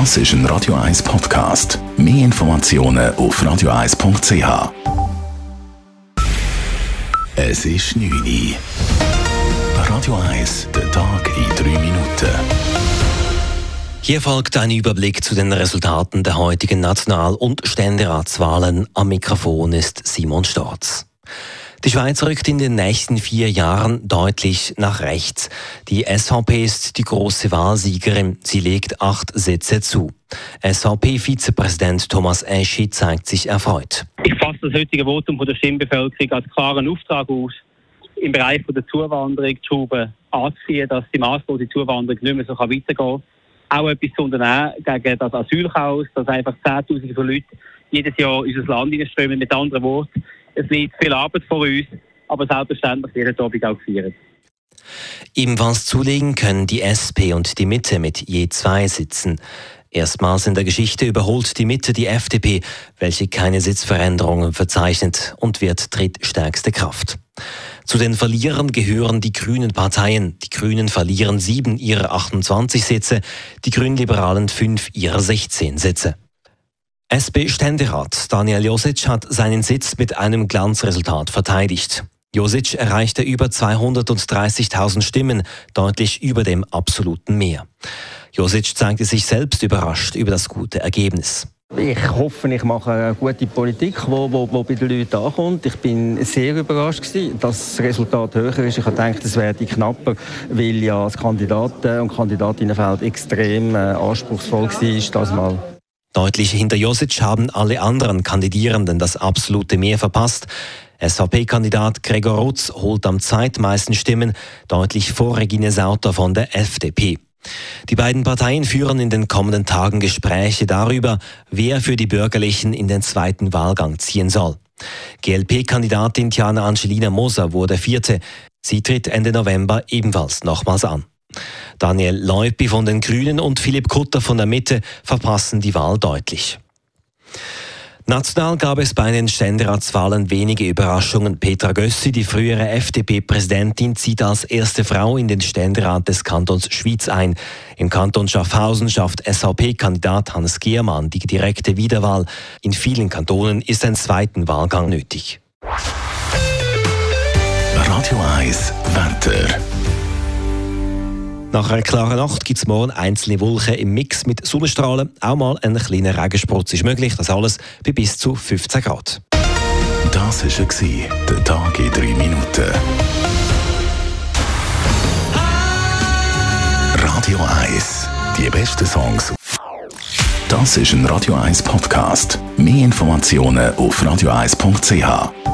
Das ist ein Radio 1 Podcast. Mehr Informationen auf radio1.ch. Es ist 9 Uhr. Radio 1, der Tag in 3 Minuten. Hier folgt ein Überblick zu den Resultaten der heutigen National- und Ständeratswahlen. Am Mikrofon ist Simon Storz. Die Schweiz rückt in den nächsten vier Jahren deutlich nach rechts. Die SVP ist die große Wahlsiegerin. Sie legt acht Sitze zu. SVP-Vizepräsident Thomas Eschi zeigt sich erfreut. Ich fasse das heutige Votum von der Stimmbevölkerung als klaren Auftrag aus, im Bereich der Zuwanderung die Schraube anzuziehen, dass die maßlose Zuwanderung nicht mehr so weitergehen kann. Auch etwas zu unternehmen gegen das Asylchaos, dass einfach Zehntausende von Leuten jedes Jahr in unser Land strömen. Mit anderen Worten, es liegt viel Arbeit vor uns, aber selbstverständlich wird der Abend auch gefeiert. Ebenfalls zulegen können die SP und die Mitte mit je zwei Sitzen. Erstmals in der Geschichte überholt die Mitte die FDP, welche keine Sitzveränderungen verzeichnet und wird drittstärkste Kraft. Zu den Verlierern gehören die grünen Parteien. Die Grünen verlieren sieben ihrer 28 Sitze, die Grünliberalen fünf ihrer 16 Sitze. SP-Ständerat Daniel Josic hat seinen Sitz mit einem Glanzresultat verteidigt. Josic erreichte über 230.000 Stimmen, deutlich über dem absoluten Mehr. Josic zeigte sich selbst überrascht über das gute Ergebnis. Ich hoffe, ich mache eine gute Politik, wo, wo, wo bei den Leuten ankommt. Ich bin sehr überrascht gewesen, dass das Resultat höher ist. Ich gedacht, es werde knapper, weil ja das Kandidaten- und Kandidatinnenfeld extrem äh, anspruchsvoll war, das Mal. Deutlich hinter Josic haben alle anderen Kandidierenden das absolute Mehr verpasst. SVP-Kandidat Gregor Rutz holt am zweitmeisten Stimmen, deutlich vor Regine Sauter von der FDP. Die beiden Parteien führen in den kommenden Tagen Gespräche darüber, wer für die Bürgerlichen in den zweiten Wahlgang ziehen soll. GLP-Kandidatin Tiana Angelina Moser wurde vierte. Sie tritt Ende November ebenfalls nochmals an. Daniel Leupi von den Grünen und Philipp Kutter von der Mitte verpassen die Wahl deutlich. National gab es bei den Ständeratswahlen wenige Überraschungen. Petra Gössi, die frühere FDP-Präsidentin, zieht als erste Frau in den Ständerat des Kantons Schwyz ein. Im Kanton Schaffhausen schafft SVP-Kandidat Hans Giermann die direkte Wiederwahl. In vielen Kantonen ist ein zweiten Wahlgang nötig. Radio 1, Wetter. Nach einer klaren Nacht gibt es morgen einzelne Wolken im Mix mit Sonnenstrahlen. Auch mal ein kleiner Regensprutz ist möglich. Das alles bei bis zu 15 Grad. Das war der Tag in 3 Minuten. Radio 1, die besten Songs. Das ist ein Radio 1 Podcast. Mehr Informationen auf radio1.ch.